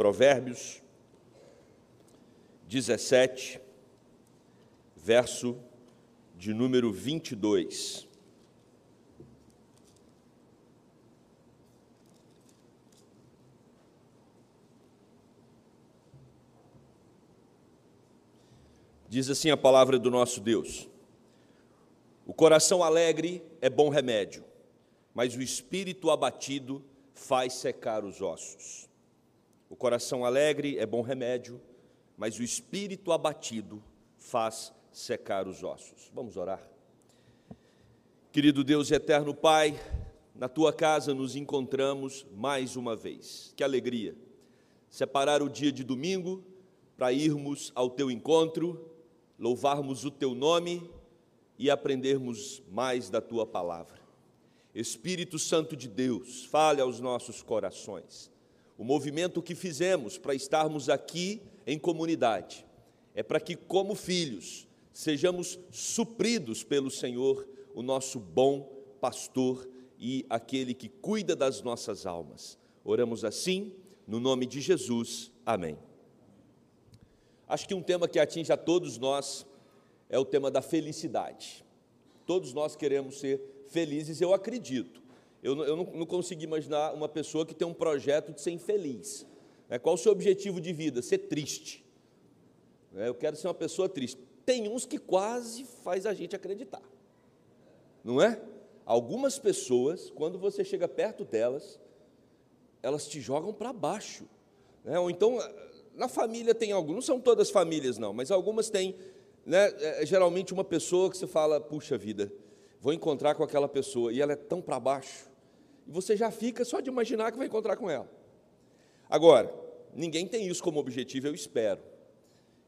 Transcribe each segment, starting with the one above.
Provérbios 17, verso de número 22. Diz assim a palavra do nosso Deus: O coração alegre é bom remédio, mas o espírito abatido faz secar os ossos. O coração alegre é bom remédio, mas o espírito abatido faz secar os ossos. Vamos orar. Querido Deus e eterno Pai, na tua casa nos encontramos mais uma vez. Que alegria! Separar o dia de domingo para irmos ao teu encontro louvarmos o teu nome e aprendermos mais da tua palavra. Espírito Santo de Deus, fale aos nossos corações. O movimento que fizemos para estarmos aqui em comunidade é para que, como filhos, sejamos supridos pelo Senhor, o nosso bom pastor e aquele que cuida das nossas almas. Oramos assim, no nome de Jesus. Amém. Acho que um tema que atinge a todos nós é o tema da felicidade. Todos nós queremos ser felizes, eu acredito. Eu, eu não, não, consigo imaginar uma pessoa que tem um projeto de ser infeliz. Né? Qual o seu objetivo de vida? Ser triste. Né? Eu quero ser uma pessoa triste. Tem uns que quase faz a gente acreditar. Não é? Algumas pessoas, quando você chega perto delas, elas te jogam para baixo. Né? Ou então na família tem alguns, não são todas famílias não, mas algumas têm, né, é, é, geralmente uma pessoa que você fala, puxa vida, vou encontrar com aquela pessoa, e ela é tão para baixo, e você já fica só de imaginar que vai encontrar com ela. Agora, ninguém tem isso como objetivo, eu espero,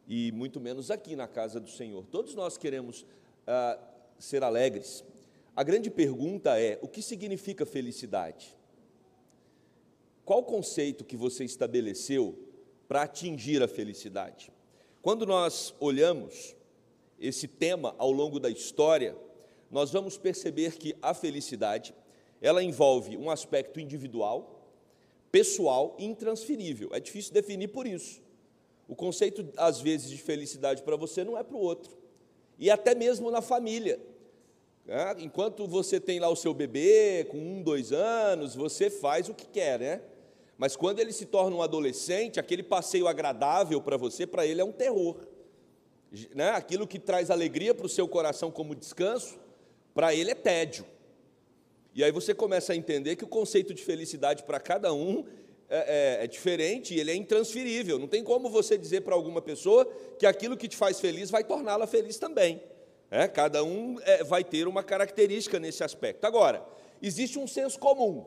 e muito menos aqui na casa do Senhor. Todos nós queremos ah, ser alegres. A grande pergunta é: o que significa felicidade? Qual conceito que você estabeleceu para atingir a felicidade. Quando nós olhamos esse tema ao longo da história, nós vamos perceber que a felicidade, ela envolve um aspecto individual, pessoal e intransferível. É difícil definir por isso. O conceito, às vezes, de felicidade para você não é para o outro. E até mesmo na família. Né? Enquanto você tem lá o seu bebê com um, dois anos, você faz o que quer, né? Mas quando ele se torna um adolescente, aquele passeio agradável para você, para ele é um terror. Né? Aquilo que traz alegria para o seu coração como descanso, para ele é tédio. E aí você começa a entender que o conceito de felicidade para cada um é, é, é, diferente e ele é intransferível. Não tem como você dizer para alguma pessoa que aquilo que te faz feliz vai torná-la feliz também. É, cada um é, vai ter uma característica nesse aspecto. Agora, existe um senso comum.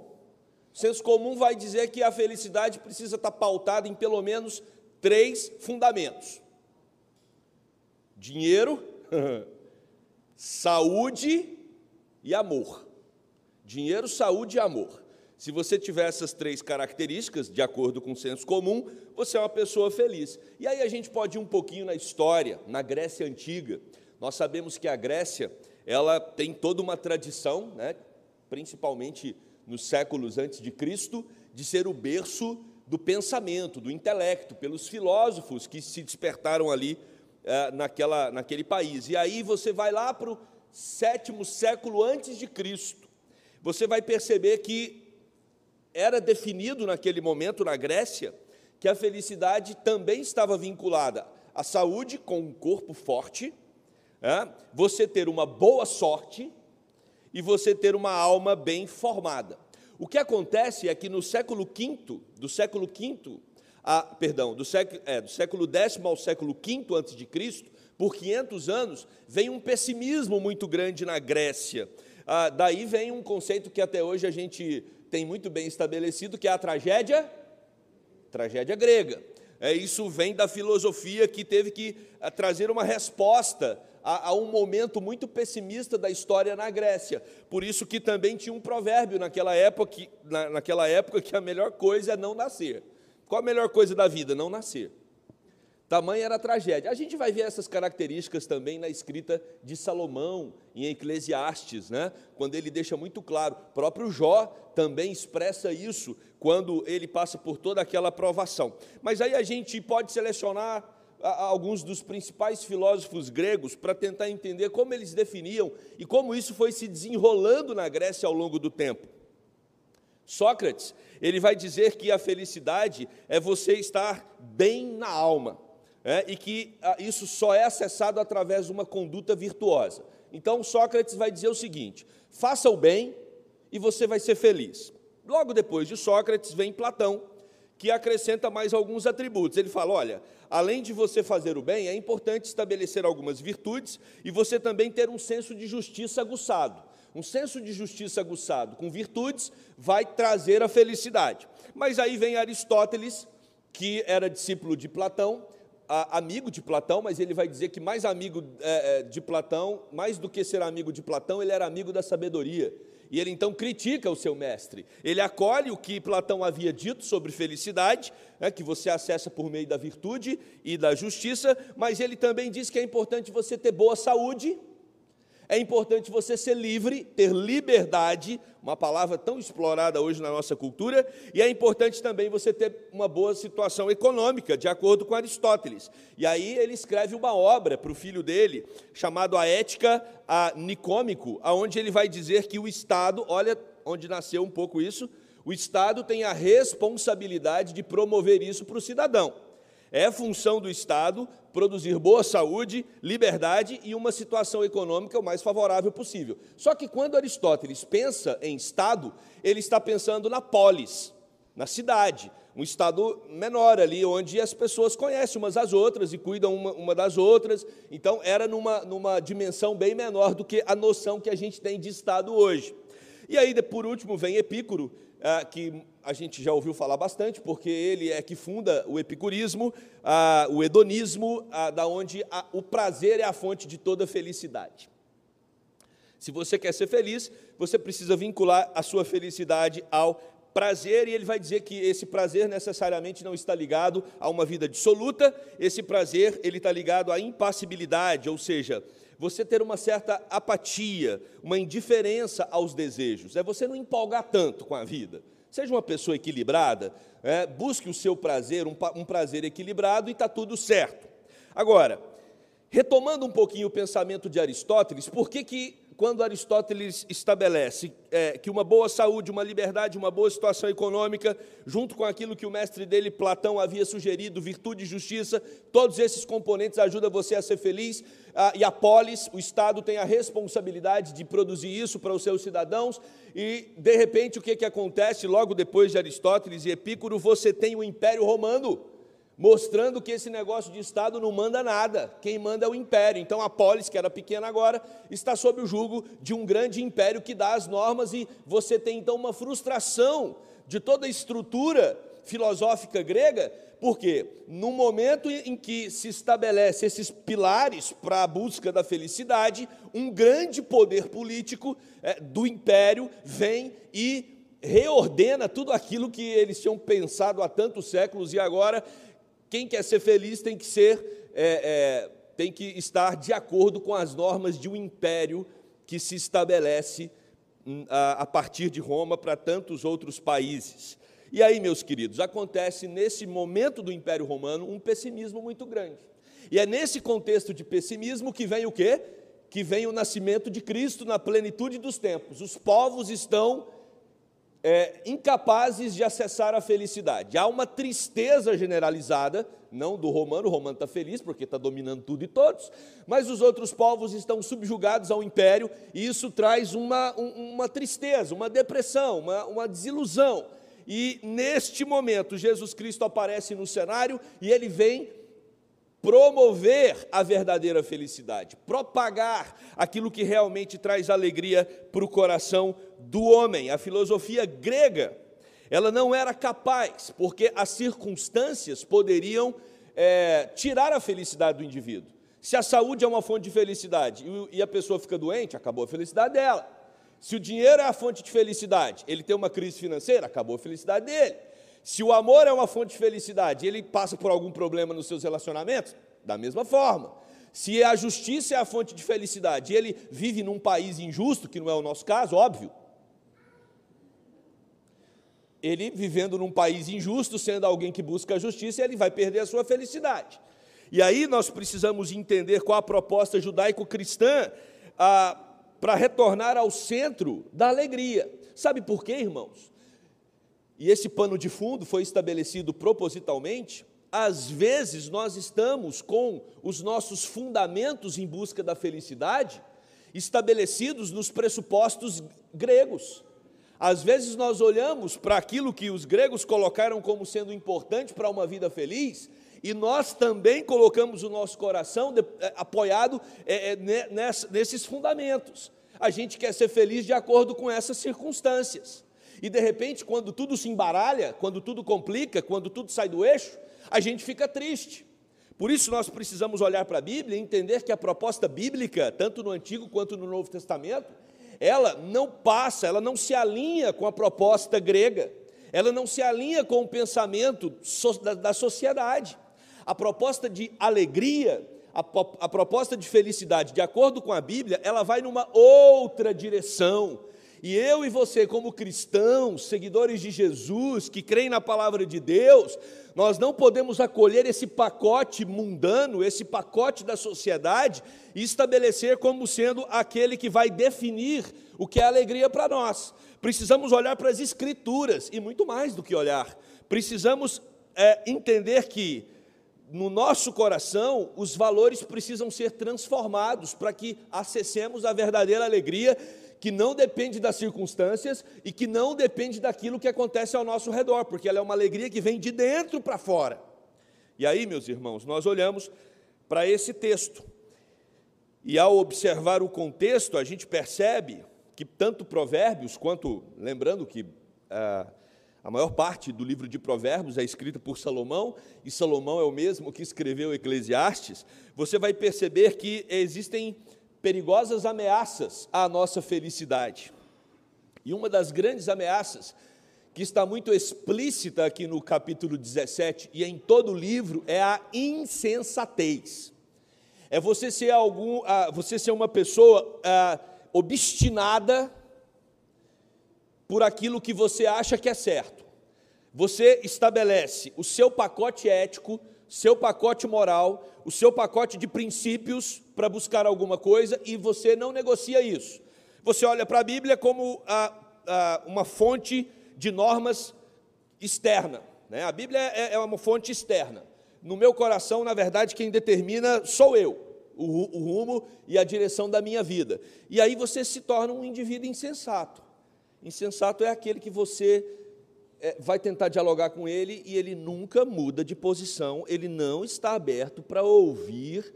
O senso comum vai dizer que a felicidade precisa estar pautada em pelo menos três fundamentos: dinheiro, saúde e amor. Dinheiro, saúde e amor. Se você tiver essas três características, de acordo com o senso comum, você é uma pessoa feliz. E aí a gente pode ir um pouquinho na história, na Grécia Antiga. Nós sabemos que a Grécia, ela tem toda uma tradição, né, principalmente nos séculos antes de Cristo, de ser o berço do pensamento, do intelecto, pelos filósofos que se despertaram ali é, naquela, naquele país. E aí você vai lá para o sétimo século antes de Cristo, você vai perceber que era definido naquele momento na Grécia que a felicidade também estava vinculada à saúde com um corpo forte, é, você ter uma boa sorte e você ter uma alma bem formada. O que acontece é que no século V, do século V, a, perdão, do século, é, do século X ao século V antes de Cristo, por 500 anos, vem um pessimismo muito grande na Grécia. Ah, daí vem um conceito que até hoje a gente tem muito bem estabelecido, que é a tragédia, tragédia grega. É, isso vem da filosofia que teve que ah, trazer uma resposta a, a, um momento muito pessimista da história na Grécia. Por isso que também tinha um provérbio naquela época, que, na, naquela época que a melhor coisa é não nascer. Qual a melhor coisa da vida? Não nascer. Tamanha era a tragédia. A gente vai ver essas características também na escrita de Salomão, em Eclesiastes, né? quando ele deixa muito claro. O próprio Jó também expressa isso, quando ele passa por toda aquela provação. Mas aí a gente pode selecionar alguns dos principais filósofos gregos para tentar entender como eles definiam e como isso foi se desenrolando na Grécia ao longo do tempo. Sócrates, ele vai dizer que a felicidade é você estar bem na alma, é, e que ah, isso só é acessado através de uma conduta virtuosa. Então, Sócrates vai dizer o seguinte: faça o bem e você vai ser feliz. Logo depois de Sócrates vem Platão, que acrescenta mais alguns atributos. Ele fala: olha, além de você fazer o bem, é importante estabelecer algumas virtudes e você também ter um senso de justiça aguçado. Um senso de justiça aguçado com virtudes vai trazer a felicidade. Mas aí vem Aristóteles, que era discípulo de Platão, amigo de Platão, mas ele vai dizer que mais amigo é, é, de Platão, mais do que ser amigo de Platão, ele era amigo da sabedoria. E ele então critica o seu mestre. Ele acolhe o que Platão havia dito sobre felicidade, né, que você acessa por meio da virtude e da justiça, mas ele também diz que é importante você ter boa saúde é importante você ser livre, ter liberdade, uma palavra tão explorada hoje na nossa cultura, e é importante também você ter uma boa situação econômica, de acordo com Aristóteles. E aí ele escreve uma obra para o filho dele, chamado A Ética a Nicômico, aonde ele vai dizer que o Estado, olha onde nasceu um pouco isso, o Estado tem a responsabilidade de promover isso para o cidadão. É função do Estado produzir boa saúde, liberdade e uma situação econômica o mais favorável possível. Só que quando Aristóteles pensa em Estado, ele está pensando na polis, na cidade, um estado menor ali, onde as pessoas conhecem umas às outras e cuidam uma, uma, das outras. Então, era numa, numa dimensão bem menor do que a noção que a gente tem de estado hoje. E aí, por último, vem Epícoro, ah, que a gente já ouviu falar bastante, porque ele é que funda o epicurismo, ah, o hedonismo, ah, da onde o prazer é a fonte de toda felicidade. Se você quer ser feliz, você precisa vincular a sua felicidade ao prazer, e ele vai dizer que esse prazer necessariamente não está ligado a uma vida dissoluta, esse prazer ele está ligado à impassibilidade, ou seja, você ter uma certa apatia, uma indiferença aos desejos, é você não empolgar tanto com a vida. Seja uma pessoa equilibrada, é, busque o seu prazer, um, um prazer equilibrado e está tudo certo. Agora, retomando um pouquinho o pensamento de Aristóteles, por que, que quando Aristóteles estabelece é, que uma boa saúde, uma liberdade, uma boa situação econômica, junto com aquilo que o mestre dele, Platão, havia sugerido, virtude e justiça, todos esses componentes ajudam você a ser feliz, e a polis, o Estado, tem a responsabilidade de produzir isso para os seus cidadãos, e de repente o que, que acontece logo depois de Aristóteles e Epícoro? Você tem o Império Romano mostrando que esse negócio de Estado não manda nada, quem manda é o império. Então a polis, que era pequena agora, está sob o jugo de um grande império que dá as normas, e você tem então uma frustração de toda a estrutura filosófica grega, porque no momento em que se estabelece esses pilares para a busca da felicidade, um grande poder político é, do império vem e reordena tudo aquilo que eles tinham pensado há tantos séculos e agora quem quer ser feliz tem que ser, é, é, tem que estar de acordo com as normas de um império que se estabelece hum, a, a partir de Roma para tantos outros países. E aí, meus queridos, acontece nesse momento do Império Romano um pessimismo muito grande. E é nesse contexto de pessimismo que vem o quê? Que vem o nascimento de Cristo na plenitude dos tempos. Os povos estão é, incapazes de acessar a felicidade. Há uma tristeza generalizada, não do romano, o romano está feliz porque está dominando tudo e todos, mas os outros povos estão subjugados ao império e isso traz uma, uma tristeza, uma depressão, uma, uma desilusão. E neste momento, Jesus Cristo aparece no cenário e ele vem promover a verdadeira felicidade, propagar aquilo que realmente traz alegria para o coração do homem. A filosofia grega, ela não era capaz, porque as circunstâncias poderiam é, tirar a felicidade do indivíduo. Se a saúde é uma fonte de felicidade e a pessoa fica doente, acabou a felicidade dela. Se o dinheiro é a fonte de felicidade, ele tem uma crise financeira, acabou a felicidade dele. Se o amor é uma fonte de felicidade, ele passa por algum problema nos seus relacionamentos, da mesma forma. Se a justiça é a fonte de felicidade ele vive num país injusto, que não é o nosso caso, óbvio, ele vivendo num país injusto, sendo alguém que busca a justiça, ele vai perder a sua felicidade. E aí nós precisamos entender qual a proposta judaico-cristã ah, para retornar ao centro da alegria. Sabe por quê, irmãos? E esse pano de fundo foi estabelecido propositalmente. Às vezes nós estamos com os nossos fundamentos em busca da felicidade estabelecidos nos pressupostos gregos. Às vezes nós olhamos para aquilo que os gregos colocaram como sendo importante para uma vida feliz e nós também colocamos o nosso coração de, é, apoiado é, é, nessa, nesses fundamentos. A gente quer ser feliz de acordo com essas circunstâncias. E de repente, quando tudo se embaralha, quando tudo complica, quando tudo sai do eixo, a gente fica triste. Por isso nós precisamos olhar para a Bíblia e entender que a proposta bíblica, tanto no Antigo quanto no Novo Testamento, ela não passa, ela não se alinha com a proposta grega, ela não se alinha com o pensamento da sociedade. A proposta de alegria, a, a proposta de felicidade, de acordo com a Bíblia, ela vai numa outra direção. E eu e você, como cristãos, seguidores de Jesus, que creem na palavra de Deus, nós não podemos acolher esse pacote mundano, esse pacote da sociedade e estabelecer como sendo aquele que vai definir o que é alegria para nós. Precisamos olhar para as Escrituras e muito mais do que olhar. Precisamos é, entender que no nosso coração os valores precisam ser transformados para que acessemos a verdadeira alegria que não depende das circunstâncias e que não depende daquilo que acontece ao nosso redor, porque ela é uma alegria que vem de dentro para fora. E aí, meus irmãos, nós olhamos para esse texto. E ao observar o contexto, a gente percebe que tanto Provérbios quanto, lembrando que ah, a maior parte do livro de Provérbios é escrita por Salomão, e Salomão é o mesmo que escreveu Eclesiastes, você vai perceber que existem perigosas ameaças à nossa felicidade. E uma das grandes ameaças, que está muito explícita aqui no capítulo 17 e em todo o livro, é a insensatez. É você ser, algum, uh, você ser uma pessoa uh, obstinada por aquilo que você acha que é certo. Você estabelece o seu pacote ético, seu pacote moral, o seu pacote de princípios para buscar alguma coisa e você não negocia isso. Você olha para a Bíblia como a, a, uma fonte de normas externa. Né? A Bíblia é, é, uma fonte externa. No meu coração, na verdade, quem determina sou eu, o, o rumo e a direção da minha vida. E aí você se torna um indivíduo insensato. Insensato é aquele que você é, vai tentar dialogar com ele e ele nunca muda de posição, ele não está aberto para ouvir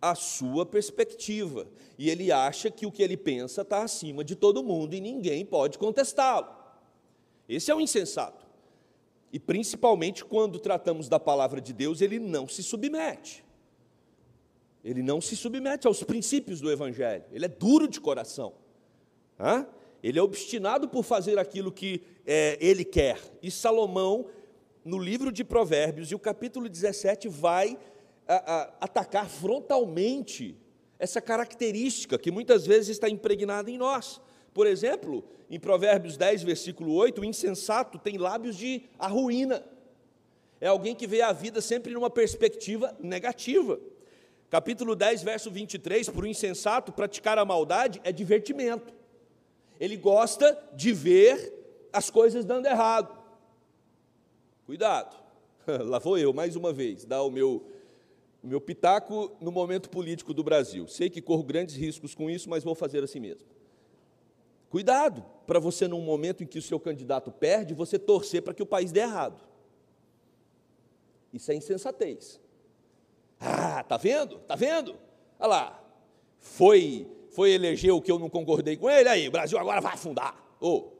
a sua perspectiva. E ele acha que o que ele pensa está acima de todo mundo e ninguém pode contestá-lo. Esse é o insensato. E principalmente quando tratamos da palavra de Deus, ele não se submete. Ele não se submete aos princípios do Evangelho. Ele é duro de coração. Hã? Ele é obstinado por fazer aquilo que é, ele quer. E Salomão, no livro de Provérbios, e o capítulo 17, vai a, a, atacar frontalmente essa característica que muitas vezes está impregnada em nós. Por exemplo, em Provérbios 10, versículo 8, o insensato tem lábios de arruína. É alguém que vê a vida sempre numa perspectiva negativa. Capítulo 10, verso 23, para o insensato, praticar a maldade é divertimento. Ele gosta de ver as coisas dando errado. Cuidado, lá vou eu mais uma vez, dar o meu, meu pitaco no momento político do Brasil. Sei que corro grandes riscos com isso, mas vou fazer assim mesmo. Cuidado para você, num momento em que o seu candidato perde, você torcer para que o país dê errado. Isso é insensatez. Ah, tá vendo? Tá vendo? Olha lá. Foi foi eleger o que eu não concordei com ele, aí, o Brasil agora vai afundar. Ô, oh,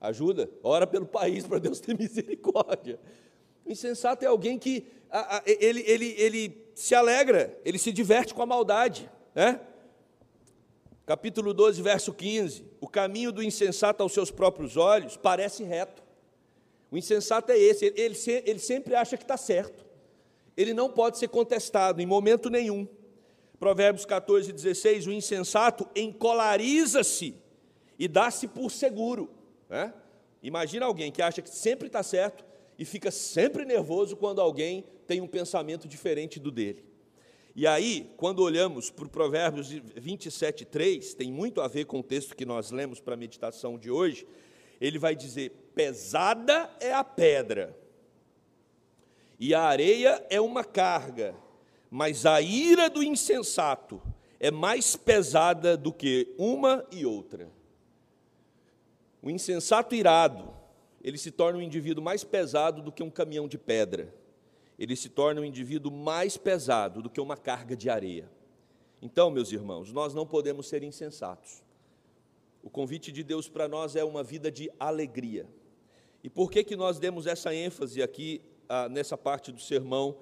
ajuda, ora pelo país para Deus ter misericórdia. O insensato é alguém que a, a, ele, ele, ele se alegra, ele se diverte com a maldade. Né? Capítulo 12, verso 15: O caminho do insensato aos seus próprios olhos parece reto. O insensato é esse, ele, ele, ele sempre acha que está certo. Ele não pode ser contestado em momento nenhum. Provérbios 14, 16, o insensato encolariza-se e dá-se por seguro. Né? Imagina alguém que acha que sempre está certo e fica sempre nervoso quando alguém tem um pensamento diferente do dele. E aí, quando olhamos para o Provérbios 27, 3, tem muito a ver com o texto que nós lemos para a meditação de hoje, ele vai dizer: pesada é a pedra, e a areia é uma carga, mas a ira do insensato é mais pesada do que uma e outra. O insensato irado, ele se torna um indivíduo mais pesado do que um caminhão de pedra ele se torna um indivíduo mais pesado do que uma carga de areia. Então, meus irmãos, nós não podemos ser insensatos. O convite de Deus para nós é uma vida de alegria. E por que, que nós demos essa ênfase aqui, ah, nessa parte do sermão,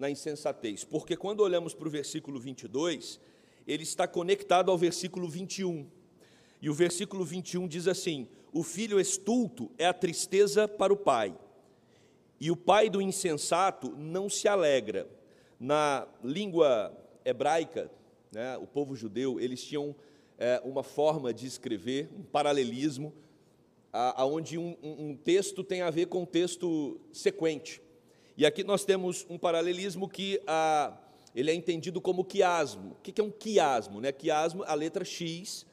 na insensatez? Porque quando olhamos para o versículo 22, ele está conectado ao versículo 21. E o versículo 21 diz assim: O filho estulto é a tristeza para o pai e o pai do insensato não se alegra. Na língua hebraica, né, o povo judeu, eles tinham é, uma forma de escrever, um paralelismo, aonde um, um, texto tem a ver com um texto sequente. E aqui nós temos um paralelismo que a, ele é entendido como quiasmo. O que é um quiasmo? Né? Quiasmo, a letra X,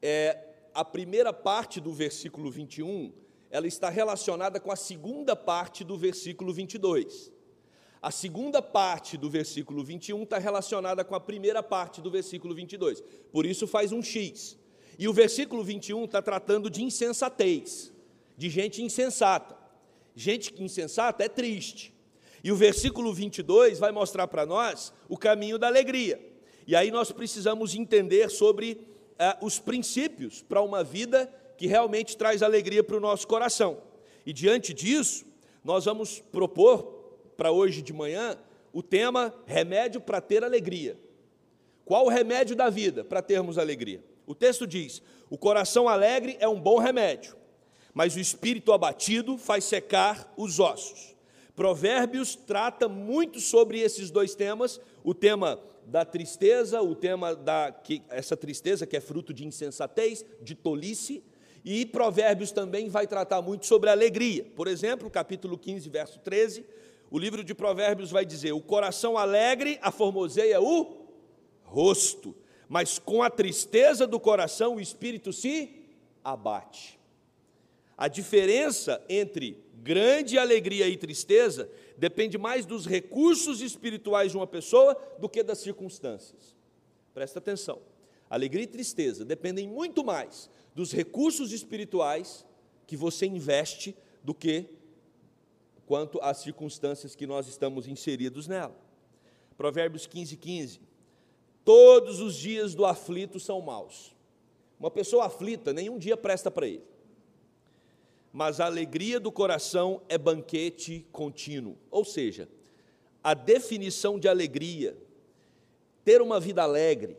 é a primeira parte do versículo 21 ela está relacionada com a segunda parte do versículo 22. A segunda parte do versículo 21 está relacionada com a primeira parte do versículo 22. Por isso faz um X. E o versículo 21 está tratando de insensatez, de gente insensata. Gente insensata é triste. E o versículo 22 vai mostrar para nós o caminho da alegria. E aí nós precisamos entender sobre eh, os princípios para uma vida que realmente traz alegria para o nosso coração. E diante disso, nós vamos propor para hoje de manhã o tema remédio para ter alegria. Qual o remédio da vida para termos alegria? O texto diz: o coração alegre é um bom remédio, mas o espírito abatido faz secar os ossos. Provérbios trata muito sobre esses dois temas, o tema da tristeza, o tema da que essa tristeza que é fruto de insensatez, de tolice, e Provérbios também vai tratar muito sobre alegria. Por exemplo, capítulo 15, verso 13, o livro de Provérbios vai dizer: O coração alegre aformoseia o rosto, mas com a tristeza do coração o espírito se abate. A diferença entre grande alegria e tristeza depende mais dos recursos espirituais de uma pessoa do que das circunstâncias. Presta atenção. Alegria e tristeza dependem muito mais dos recursos espirituais que você investe do que quanto às circunstâncias que nós estamos inseridos nela. Provérbios 15, 15. Todos os dias do aflito são maus. Uma pessoa aflita, nenhum dia presta para ele. Mas a alegria do coração é banquete contínuo. Ou seja, a definição de alegria, ter uma vida alegre,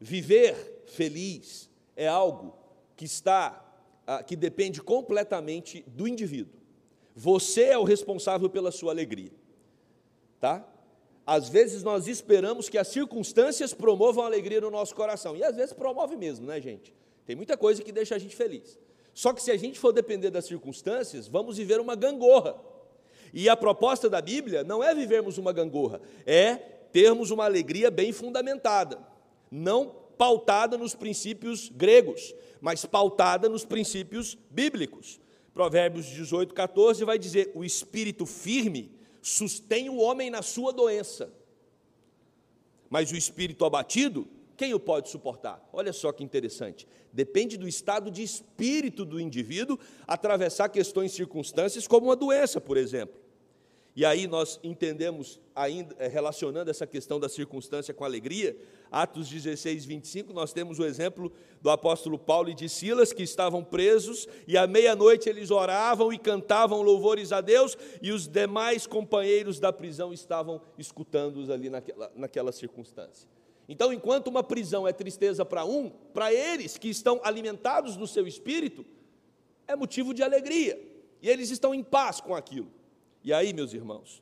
viver feliz, é algo que está ah, que depende completamente do indivíduo. Você é o responsável pela sua alegria. Tá? Às vezes nós esperamos que as circunstâncias promovam alegria no nosso coração. E às vezes promove mesmo, né, gente? Tem muita coisa que deixa a gente feliz. Só que se a gente for depender das circunstâncias, vamos viver uma gangorra. E a proposta da Bíblia não é vivermos uma gangorra, é termos uma alegria bem fundamentada. Não pautada nos princípios gregos, mas pautada nos princípios bíblicos. Provérbios 18, 14 vai dizer: O espírito firme sustém o homem na sua doença, mas o espírito abatido, quem o pode suportar? Olha só que interessante. Depende do estado de espírito do indivíduo atravessar questões, circunstâncias, como uma doença, por exemplo. E aí nós entendemos, ainda eh, relacionando essa questão da circunstância com alegria, Atos 16, 25, nós temos o exemplo do apóstolo Paulo e de Silas, que estavam presos, e à meia-noite eles oravam e cantavam louvores a Deus, e os demais companheiros da prisão estavam escutando-os ali naquela, naquela circunstância. Então, enquanto uma prisão é tristeza para um, para eles que estão alimentados no seu espírito, é motivo de alegria, e eles estão em paz com aquilo. E aí, meus irmãos,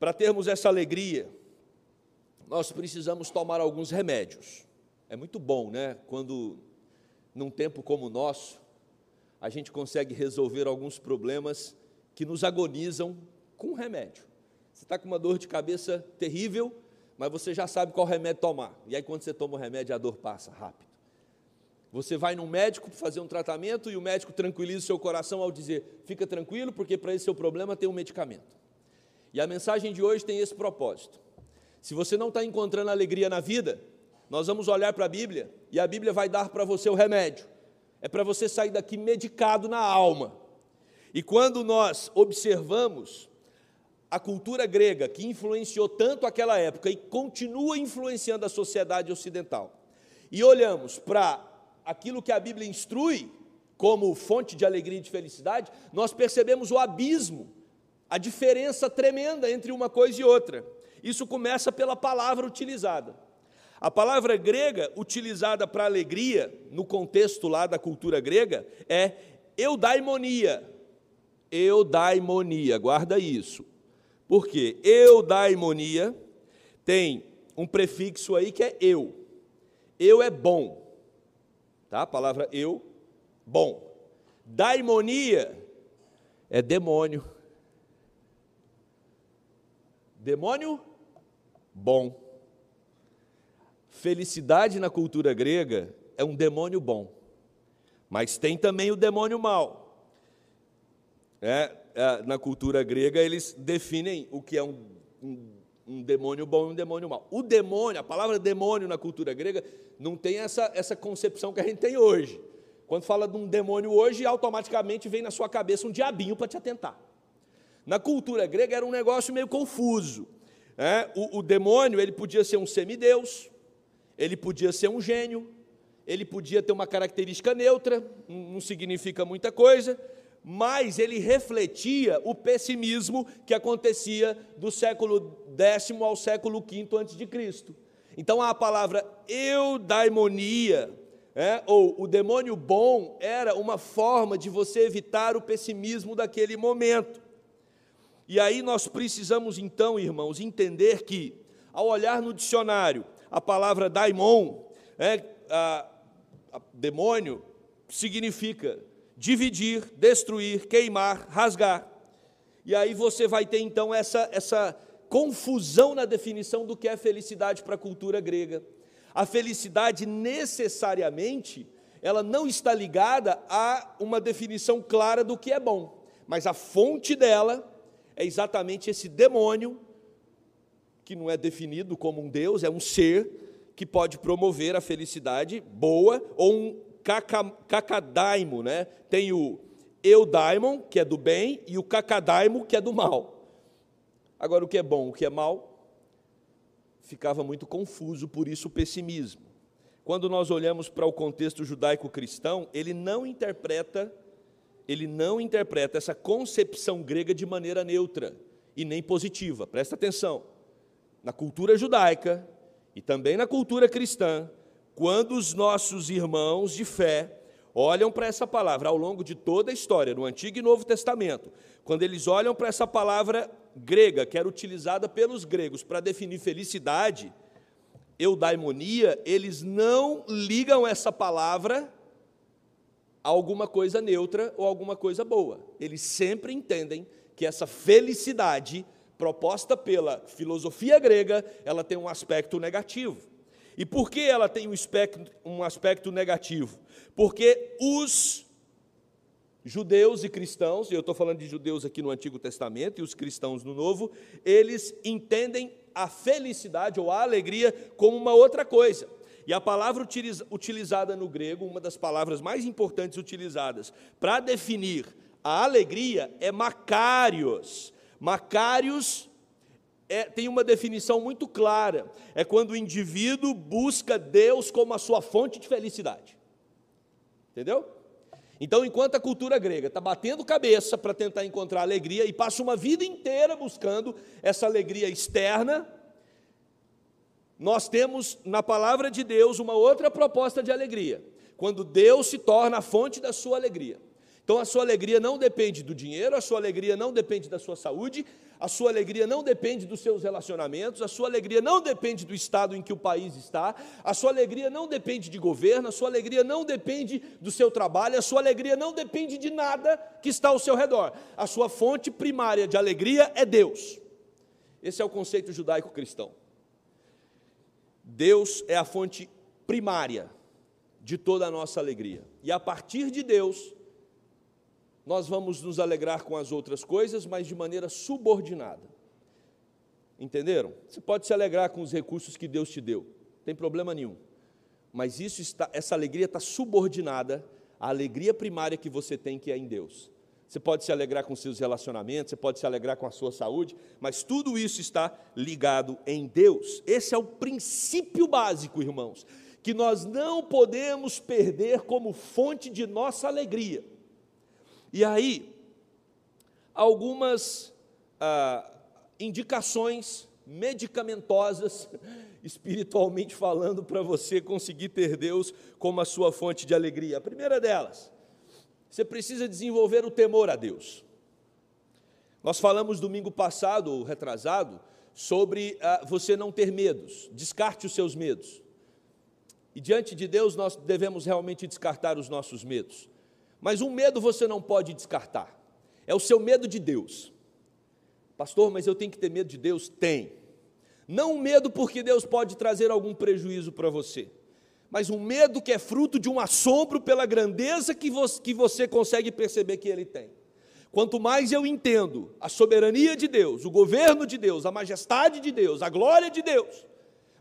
para termos essa alegria, nós precisamos tomar alguns remédios. É muito bom, né? Quando, num tempo como o nosso, a gente consegue resolver alguns problemas que nos agonizam com remédio. Você está com uma dor de cabeça terrível, mas você já sabe qual remédio tomar. E aí, quando você toma o remédio, a dor passa rápido. Você vai num médico fazer um tratamento e o médico tranquiliza o seu coração ao dizer: fica tranquilo, porque para esse seu problema tem um medicamento. E a mensagem de hoje tem esse propósito. Se você não está encontrando alegria na vida, nós vamos olhar para a Bíblia e a Bíblia vai dar para você o remédio é para você sair daqui medicado na alma. E quando nós observamos a cultura grega, que influenciou tanto aquela época e continua influenciando a sociedade ocidental, e olhamos para aquilo que a Bíblia instrui como fonte de alegria e de felicidade, nós percebemos o abismo, a diferença tremenda entre uma coisa e outra. Isso começa pela palavra utilizada. A palavra grega utilizada para alegria, no contexto lá da cultura grega, é eudaimonia. Eudaimonia, guarda isso. Por quê? Eudaimonia tem um prefixo aí que é eu. Eu é bom. Tá? A palavra eu, bom. Daimonia é demônio. Demônio bom. Felicidade na cultura grega é um demônio bom, mas tem também o demônio mau. É, na cultura grega, eles definem o que é um, um, um, demônio bom e um demônio mau. O demônio, a palavra demônio na cultura grega, não tem essa, essa concepção que a gente tem hoje. Quando fala de um demônio hoje, automaticamente vem na sua cabeça um diabinho para te atentar. Na cultura grega era um negócio meio confuso. É, o, o demônio ele podia ser um semideus, ele podia ser um gênio, ele podia ter uma característica neutra, não significa muita coisa, mas ele refletia o pessimismo que acontecia do século X ao século V antes de Cristo. Então a palavra eudaimonia, é, ou o demônio bom, era uma forma de você evitar o pessimismo daquele momento. E aí nós precisamos então, irmãos, entender que, ao olhar no dicionário, a palavra daimon, é, a, a, demônio, significa dividir, destruir, queimar, rasgar. E aí você vai ter então essa, essa confusão na definição do que é felicidade para a cultura grega. A felicidade necessariamente, ela não está ligada a uma definição clara do que é bom, mas a fonte dela é exatamente esse demônio que não é definido como um Deus, é um ser que pode promover a felicidade boa, ou um cacadaimo, né? Tem o eudaimon, que é do bem, e o cacadaimo, que é do mal. Agora, o que é bom, o que é mal, ficava muito confuso, por isso o pessimismo. Quando nós olhamos para o contexto judaico-cristão, ele não interpreta, ele não interpreta essa concepção grega de maneira neutra e nem positiva. Presta atenção na cultura judaica e também na cultura cristã, quando os nossos irmãos de fé olham para essa palavra ao longo de toda a história, no Antigo e Novo Testamento, quando eles olham para essa palavra grega, que era utilizada pelos gregos para definir felicidade, eudaimonia, eles não ligam essa palavra a alguma coisa neutra ou alguma coisa boa. Eles sempre entendem que essa felicidade proposta pela filosofia grega, ela tem um aspecto negativo. E por que ela tem um aspecto, um aspecto negativo? Porque os judeus e cristãos, e eu estou falando de judeus aqui no Antigo Testamento e os cristãos no Novo, eles entendem a felicidade ou a alegria como uma outra coisa. E a palavra utilizada no grego, uma das palavras mais importantes utilizadas para definir a alegria é macários, Macários é, tem uma definição muito clara: é quando o indivíduo busca Deus como a sua fonte de felicidade. Entendeu? Então, enquanto a cultura grega está batendo cabeça para tentar encontrar alegria e passa uma vida inteira buscando essa alegria externa, nós temos na palavra de Deus uma outra proposta de alegria, quando Deus se torna a fonte da sua alegria. Então a sua alegria não depende do dinheiro, a sua alegria não depende da sua saúde, a sua alegria não depende dos seus relacionamentos, a sua alegria não depende do estado em que o país está, a sua alegria não depende de governo, a sua alegria não depende do seu trabalho, a sua alegria não depende de nada que está ao seu redor. A sua fonte primária de alegria é Deus. Esse é o conceito judaico-cristão. Deus é a fonte primária de toda a nossa alegria. E a partir de Deus, nós vamos nos alegrar com as outras coisas, mas de maneira subordinada. Entenderam? Você pode se alegrar com os recursos que Deus te deu, não tem problema nenhum. Mas isso está, essa alegria está subordinada à alegria primária que você tem, que é em Deus. Você pode se alegrar com seus relacionamentos, você pode se alegrar com a sua saúde, mas tudo isso está ligado em Deus. Esse é o princípio básico, irmãos, que nós não podemos perder como fonte de nossa alegria. E aí, algumas ah, indicações medicamentosas, espiritualmente falando, para você conseguir ter Deus como a sua fonte de alegria. A primeira delas, você precisa desenvolver o temor a Deus. Nós falamos domingo passado, ou retrasado, sobre ah, você não ter medos, descarte os seus medos. E diante de Deus nós devemos realmente descartar os nossos medos. Mas um medo você não pode descartar. É o seu medo de Deus. Pastor, mas eu tenho que ter medo de Deus? Tem. Não um medo porque Deus pode trazer algum prejuízo para você, mas um medo que é fruto de um assombro pela grandeza que você, que você consegue perceber que Ele tem. Quanto mais eu entendo a soberania de Deus, o governo de Deus, a majestade de Deus, a glória de Deus,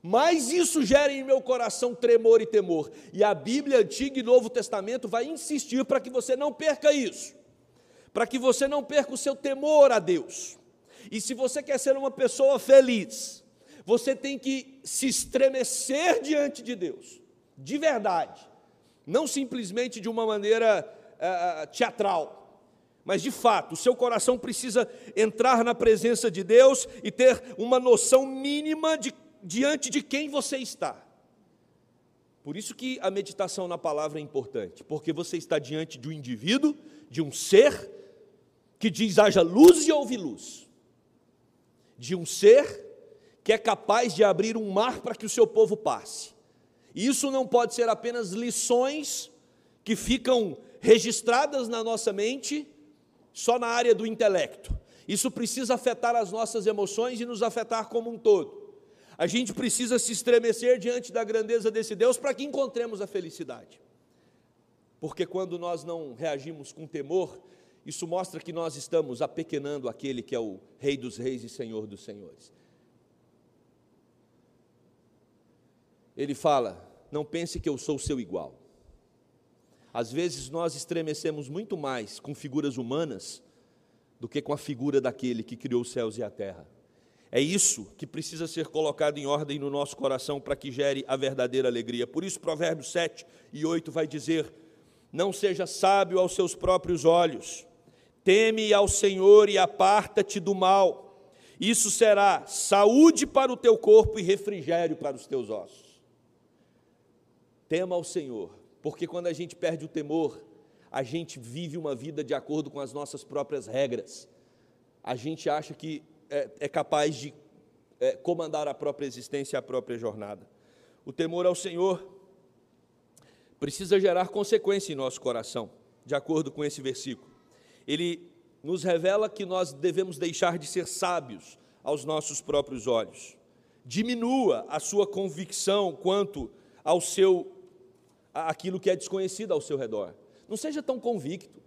mais isso gera em meu coração tremor e temor. E a Bíblia, Antigo e Novo Testamento, vai insistir para que você não perca isso, para que você não perca o seu temor a Deus. E se você quer ser uma pessoa feliz, você tem que se estremecer diante de Deus, de verdade, não simplesmente de uma maneira uh, teatral mas de fato, o seu coração precisa entrar na presença de Deus e ter uma noção mínima de diante de quem você está. Por isso que a meditação na palavra é importante, porque você está diante de um indivíduo, de um ser que diz haja luz e houve luz. De um ser que é capaz de abrir um mar para que o seu povo passe. E isso não pode ser apenas lições que ficam registradas na nossa mente só na área do intelecto. Isso precisa afetar as nossas emoções e nos afetar como um todo. A gente precisa se estremecer diante da grandeza desse Deus para que encontremos a felicidade. Porque quando nós não reagimos com temor, isso mostra que nós estamos apequenando aquele que é o Rei dos Reis e Senhor dos Senhores. Ele fala: Não pense que eu sou seu igual. Às vezes nós estremecemos muito mais com figuras humanas do que com a figura daquele que criou os céus e a terra. É isso que precisa ser colocado em ordem no nosso coração para que gere a verdadeira alegria. Por isso, Provérbios 7 e 8 vai dizer: Não seja sábio aos seus próprios olhos, teme ao Senhor e aparta-te do mal. Isso será saúde para o teu corpo e refrigério para os teus ossos. Tema ao Senhor, porque quando a gente perde o temor, a gente vive uma vida de acordo com as nossas próprias regras. A gente acha que é, é capaz de é, comandar a própria existência e a própria jornada. O temor ao Senhor precisa gerar consequência em nosso coração, de acordo com esse versículo. Ele nos revela que nós devemos deixar de ser sábios aos nossos próprios olhos. Diminua a sua convicção quanto ao seu aquilo que é desconhecido ao seu redor. Não seja tão convicto.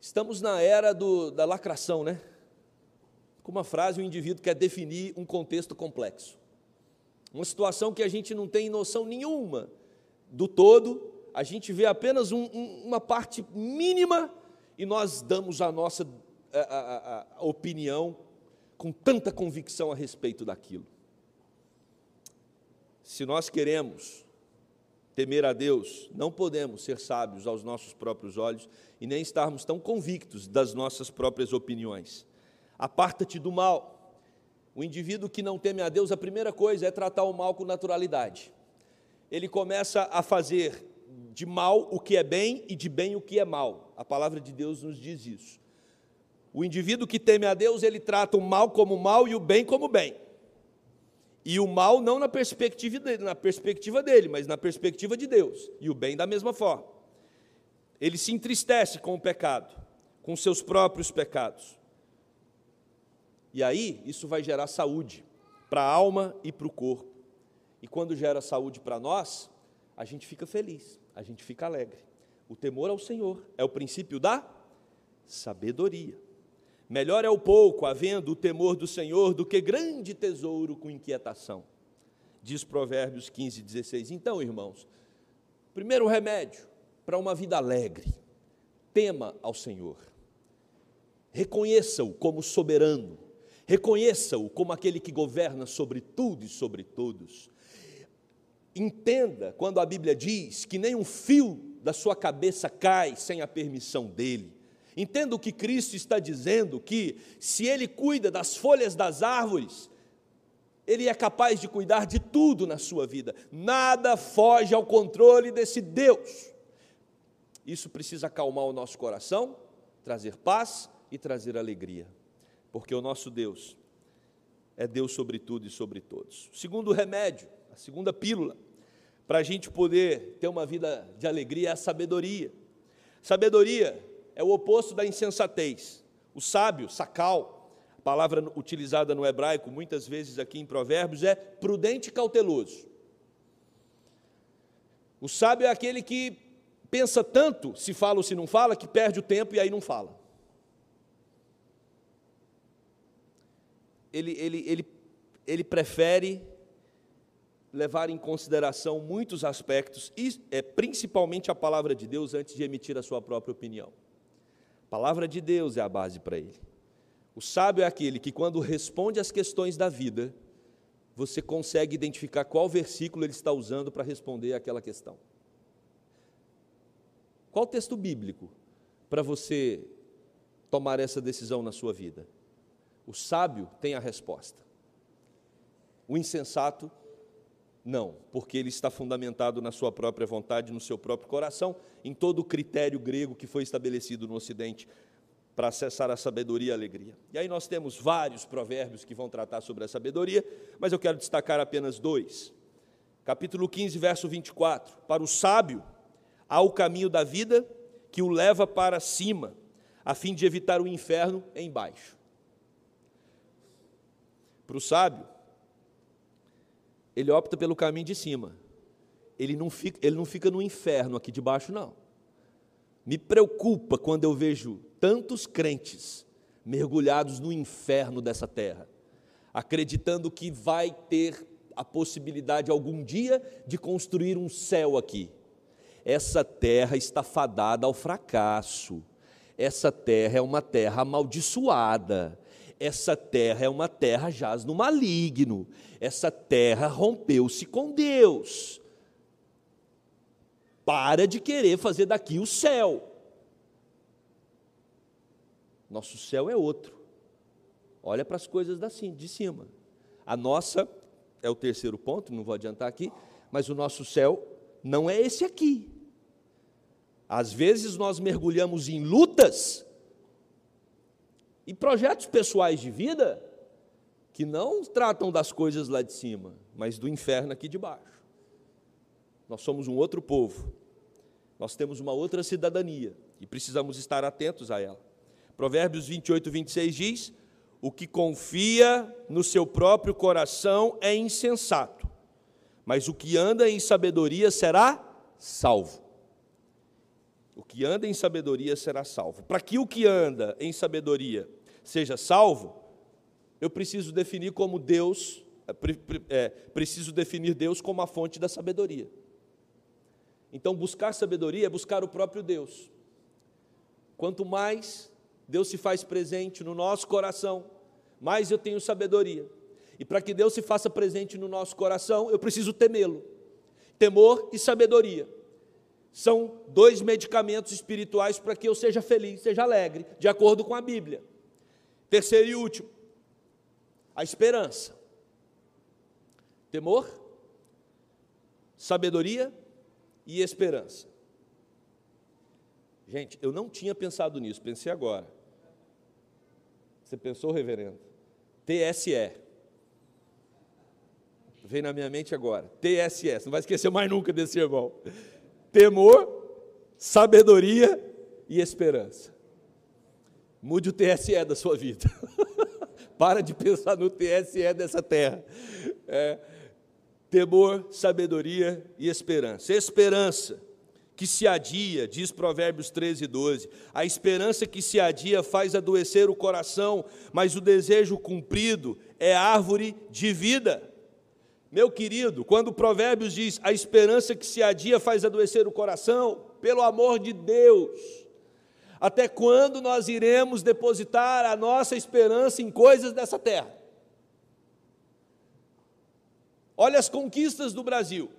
Estamos na era do, da lacração, né? Com uma frase, o indivíduo quer definir um contexto complexo. Uma situação que a gente não tem noção nenhuma do todo, a gente vê apenas um, um, uma parte mínima e nós damos a nossa a, a, a opinião com tanta convicção a respeito daquilo. Se nós queremos temer a Deus, não podemos ser sábios aos nossos próprios olhos e nem estarmos tão convictos das nossas próprias opiniões. Aparta-te do mal. O indivíduo que não teme a Deus, a primeira coisa é tratar o mal com naturalidade. Ele começa a fazer de mal o que é bem e de bem o que é mal. A palavra de Deus nos diz isso. O indivíduo que teme a Deus, ele trata o mal como mal e o bem como bem. E o mal não na perspectiva dele, na perspectiva dele, mas na perspectiva de Deus. E o bem da mesma forma. Ele se entristece com o pecado, com seus próprios pecados. E aí, isso vai gerar saúde para a alma e para o corpo. E quando gera saúde para nós, a gente fica feliz, a gente fica alegre. O temor ao Senhor é o princípio da sabedoria. Melhor é o pouco, havendo o temor do Senhor, do que grande tesouro com inquietação. Diz Provérbios 15, 16. Então, irmãos, primeiro remédio para uma vida alegre: tema ao Senhor. Reconheça-o como soberano, reconheça-o como aquele que governa sobre tudo e sobre todos. Entenda quando a Bíblia diz que nem um fio da sua cabeça cai sem a permissão dele. Entenda o que Cristo está dizendo: que se Ele cuida das folhas das árvores, Ele é capaz de cuidar de tudo na sua vida. Nada foge ao controle desse Deus. Isso precisa acalmar o nosso coração, trazer paz e trazer alegria, porque o nosso Deus é Deus sobre tudo e sobre todos. O segundo remédio, a segunda pílula, para a gente poder ter uma vida de alegria é a sabedoria. Sabedoria é o oposto da insensatez. O sábio, sacal, a palavra utilizada no hebraico muitas vezes aqui em Provérbios é prudente e cauteloso. O sábio é aquele que pensa tanto se fala ou se não fala que perde o tempo e aí não fala. Ele, ele, ele, ele prefere levar em consideração muitos aspectos, e é, principalmente a palavra de Deus, antes de emitir a sua própria opinião. A palavra de Deus é a base para ele. O sábio é aquele que, quando responde às questões da vida, você consegue identificar qual versículo ele está usando para responder aquela questão. Qual texto bíblico para você tomar essa decisão na sua vida? O sábio tem a resposta. O insensato não, porque ele está fundamentado na sua própria vontade, no seu próprio coração, em todo o critério grego que foi estabelecido no Ocidente para acessar a sabedoria e a alegria. E aí nós temos vários provérbios que vão tratar sobre a sabedoria, mas eu quero destacar apenas dois. Capítulo 15, verso 24. Para o sábio, há o caminho da vida que o leva para cima, a fim de evitar o inferno embaixo. Para o sábio, ele opta pelo caminho de cima. Ele não fica, ele não fica no inferno aqui de baixo, não. Me preocupa quando eu vejo tantos crentes mergulhados no inferno dessa terra, acreditando que vai ter a possibilidade algum dia de construir um céu aqui. Essa terra está fadada ao fracasso. Essa terra é uma terra amaldiçoada essa terra é uma terra jaz no maligno, essa terra rompeu-se com Deus. Para de querer fazer daqui o céu. Nosso céu é outro. Olha para as coisas de cima. A nossa, é o terceiro ponto, não vou adiantar aqui, mas o nosso céu não é esse aqui. Às vezes nós mergulhamos em lutas e projetos pessoais de vida que não tratam das coisas lá de cima, mas do inferno aqui de baixo. Nós somos um outro povo, nós temos uma outra cidadania e precisamos estar atentos a ela. Provérbios 28, 26 diz: O que confia no seu próprio coração é insensato, mas o que anda em sabedoria será salvo. O que anda em sabedoria será salvo. Para que o que anda em sabedoria seja salvo, eu preciso definir como Deus, é, é, preciso definir Deus como a fonte da sabedoria. Então, buscar sabedoria é buscar o próprio Deus. Quanto mais Deus se faz presente no nosso coração, mais eu tenho sabedoria. E para que Deus se faça presente no nosso coração, eu preciso temê-lo. Temor e sabedoria são dois medicamentos espirituais para que eu seja feliz, seja alegre, de acordo com a Bíblia. Terceiro e último, a esperança. Temor, sabedoria e esperança. Gente, eu não tinha pensado nisso, pensei agora. Você pensou, reverendo? TSE. Vem na minha mente agora. TSS, não vai esquecer mais nunca desse irmão. Temor, sabedoria e esperança. Mude o TSE da sua vida. Para de pensar no TSE dessa terra. É, temor, sabedoria e esperança. Esperança que se adia, diz Provérbios 13, 12. A esperança que se adia faz adoecer o coração, mas o desejo cumprido é árvore de vida. Meu querido, quando Provérbios diz a esperança que se adia faz adoecer o coração, pelo amor de Deus, até quando nós iremos depositar a nossa esperança em coisas dessa terra? Olha as conquistas do Brasil.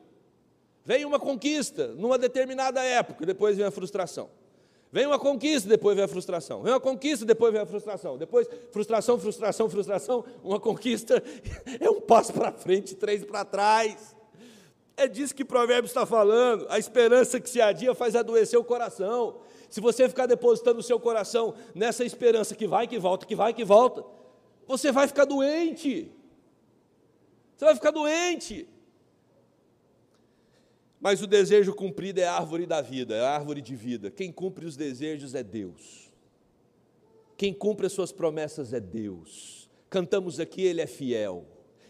Vem uma conquista numa determinada época, depois vem a frustração. Vem uma conquista, depois vem a frustração. Vem uma conquista, depois vem a frustração. Depois, frustração, frustração, frustração. Uma conquista é um passo para frente, três para trás. É disso que Provérbios está falando. A esperança que se adia faz adoecer o coração. Se você ficar depositando o seu coração nessa esperança que vai, que volta, que vai, que volta, você vai ficar doente. Você vai ficar doente. Mas o desejo cumprido é a árvore da vida, é a árvore de vida. Quem cumpre os desejos é Deus. Quem cumpre as suas promessas é Deus. Cantamos aqui, Ele é fiel.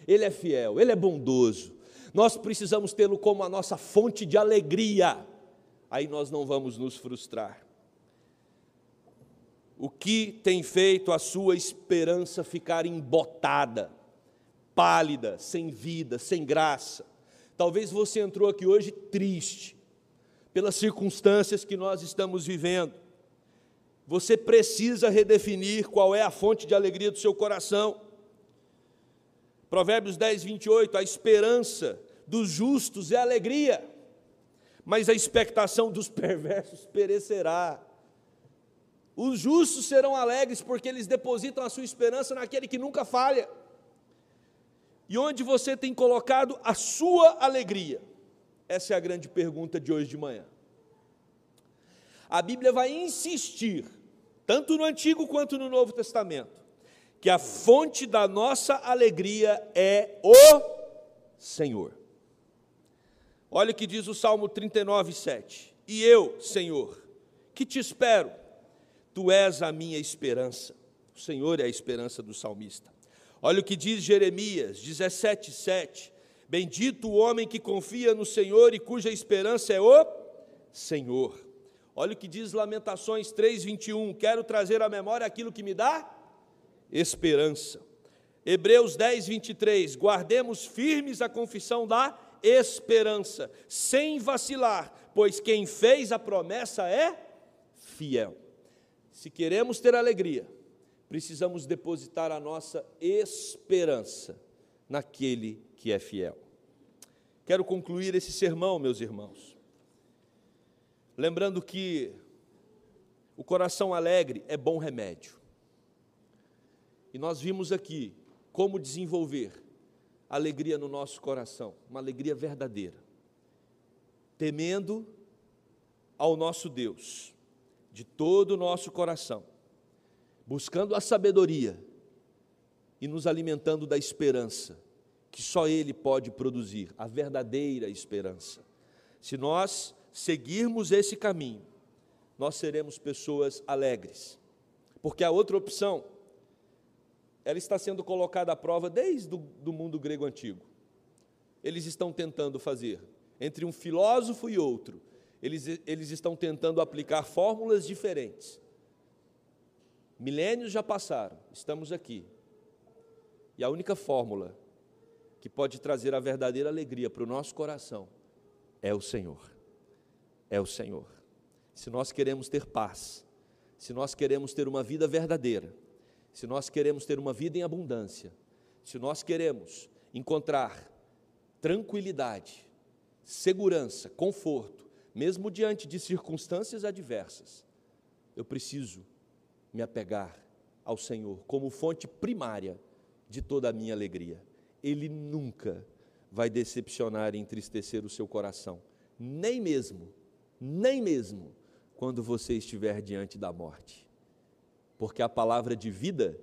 Ele é fiel, Ele é bondoso. Nós precisamos tê-lo como a nossa fonte de alegria. Aí nós não vamos nos frustrar. O que tem feito a sua esperança ficar embotada, pálida, sem vida, sem graça? Talvez você entrou aqui hoje triste, pelas circunstâncias que nós estamos vivendo. Você precisa redefinir qual é a fonte de alegria do seu coração. Provérbios 10, 28, a esperança dos justos é alegria, mas a expectação dos perversos perecerá. Os justos serão alegres porque eles depositam a sua esperança naquele que nunca falha e onde você tem colocado a sua alegria? Essa é a grande pergunta de hoje de manhã. A Bíblia vai insistir, tanto no Antigo quanto no Novo Testamento, que a fonte da nossa alegria é o Senhor. Olha o que diz o Salmo 39, 7. E eu, Senhor, que te espero, tu és a minha esperança. O Senhor é a esperança do salmista. Olha o que diz Jeremias 17, 7. Bendito o homem que confia no Senhor e cuja esperança é o Senhor. Olha o que diz Lamentações 3, 21. Quero trazer à memória aquilo que me dá esperança. Hebreus 10, 23. Guardemos firmes a confissão da esperança, sem vacilar, pois quem fez a promessa é fiel. Se queremos ter alegria, precisamos depositar a nossa esperança naquele que é fiel. Quero concluir esse sermão, meus irmãos, lembrando que o coração alegre é bom remédio. E nós vimos aqui como desenvolver alegria no nosso coração, uma alegria verdadeira, temendo ao nosso Deus de todo o nosso coração buscando a sabedoria e nos alimentando da esperança, que só Ele pode produzir, a verdadeira esperança. Se nós seguirmos esse caminho, nós seremos pessoas alegres, porque a outra opção, ela está sendo colocada à prova desde o do mundo grego antigo. Eles estão tentando fazer, entre um filósofo e outro, eles, eles estão tentando aplicar fórmulas diferentes Milênios já passaram, estamos aqui. E a única fórmula que pode trazer a verdadeira alegria para o nosso coração é o Senhor. É o Senhor. Se nós queremos ter paz, se nós queremos ter uma vida verdadeira, se nós queremos ter uma vida em abundância, se nós queremos encontrar tranquilidade, segurança, conforto, mesmo diante de circunstâncias adversas, eu preciso me apegar ao Senhor como fonte primária de toda a minha alegria. Ele nunca vai decepcionar e entristecer o seu coração, nem mesmo, nem mesmo quando você estiver diante da morte. Porque a palavra de vida,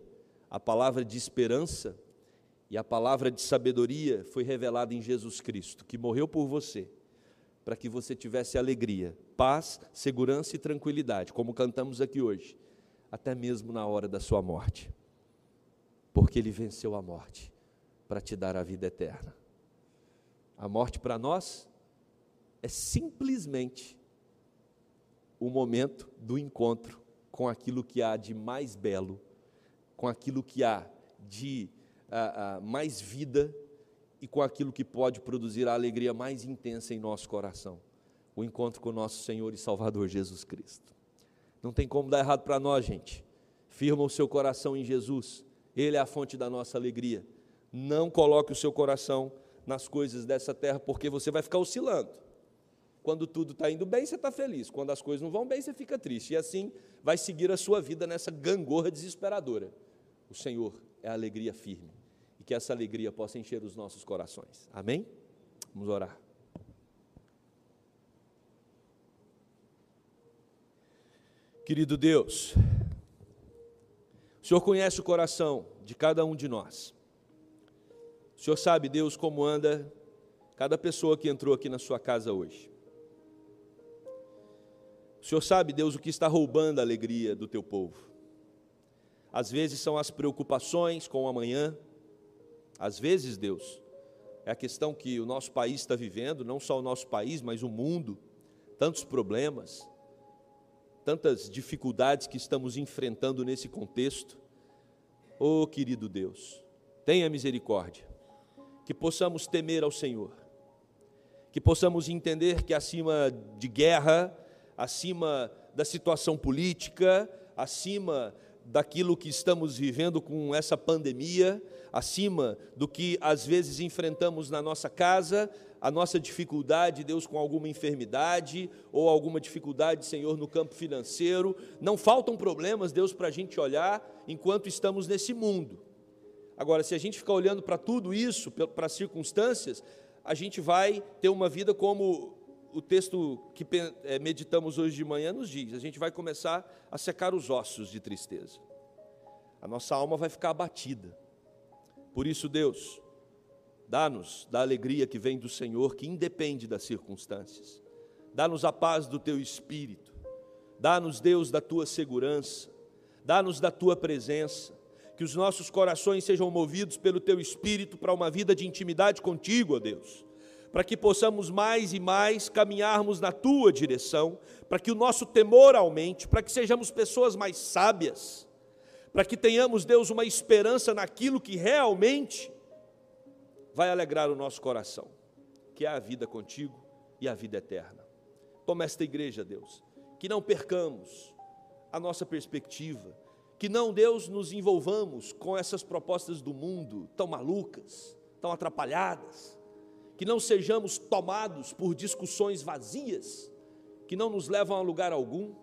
a palavra de esperança e a palavra de sabedoria foi revelada em Jesus Cristo, que morreu por você, para que você tivesse alegria, paz, segurança e tranquilidade, como cantamos aqui hoje, até mesmo na hora da sua morte. Porque ele venceu a morte para te dar a vida eterna. A morte para nós é simplesmente o momento do encontro com aquilo que há de mais belo, com aquilo que há de uh, uh, mais vida e com aquilo que pode produzir a alegria mais intensa em nosso coração o encontro com o nosso Senhor e Salvador Jesus Cristo. Não tem como dar errado para nós, gente. Firma o seu coração em Jesus, Ele é a fonte da nossa alegria. Não coloque o seu coração nas coisas dessa terra, porque você vai ficar oscilando. Quando tudo está indo bem, você está feliz. Quando as coisas não vão bem, você fica triste. E assim vai seguir a sua vida nessa gangorra desesperadora. O Senhor é a alegria firme. Que essa alegria possa encher os nossos corações. Amém? Vamos orar. Querido Deus, o Senhor conhece o coração de cada um de nós. O Senhor sabe, Deus, como anda cada pessoa que entrou aqui na sua casa hoje. O Senhor sabe, Deus, o que está roubando a alegria do teu povo. Às vezes são as preocupações com o amanhã, às vezes, Deus, é a questão que o nosso país está vivendo, não só o nosso país, mas o mundo, tantos problemas, tantas dificuldades que estamos enfrentando nesse contexto. Oh, querido Deus, tenha misericórdia que possamos temer ao Senhor, que possamos entender que acima de guerra, acima da situação política, acima daquilo que estamos vivendo com essa pandemia, acima do que às vezes enfrentamos na nossa casa, a nossa dificuldade, Deus, com alguma enfermidade ou alguma dificuldade, Senhor, no campo financeiro. Não faltam problemas, Deus, para a gente olhar enquanto estamos nesse mundo. Agora, se a gente ficar olhando para tudo isso, para as circunstâncias, a gente vai ter uma vida como o texto que é, meditamos hoje de manhã nos diz: a gente vai começar a secar os ossos de tristeza, a nossa alma vai ficar abatida. Por isso, Deus, dá-nos da alegria que vem do Senhor, que independe das circunstâncias, dá-nos a paz do teu espírito, dá-nos, Deus, da tua segurança, dá-nos da tua presença. Que os nossos corações sejam movidos pelo Teu Espírito para uma vida de intimidade contigo, ó Deus, para que possamos mais e mais caminharmos na Tua direção, para que o nosso temor aumente, para que sejamos pessoas mais sábias, para que tenhamos, Deus, uma esperança naquilo que realmente vai alegrar o nosso coração, que é a vida contigo e a vida eterna. Toma esta igreja, Deus, que não percamos a nossa perspectiva, que não, Deus, nos envolvamos com essas propostas do mundo tão malucas, tão atrapalhadas, que não sejamos tomados por discussões vazias, que não nos levam a lugar algum.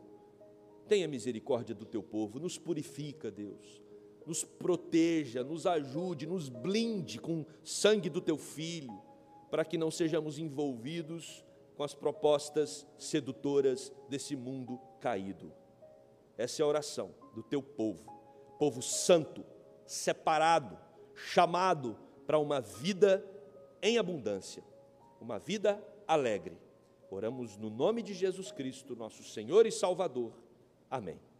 Tenha misericórdia do teu povo, nos purifica, Deus, nos proteja, nos ajude, nos blinde com sangue do teu filho, para que não sejamos envolvidos com as propostas sedutoras desse mundo caído. Essa é a oração do teu povo, povo santo, separado, chamado para uma vida em abundância, uma vida alegre. Oramos no nome de Jesus Cristo, nosso Senhor e Salvador. Amém.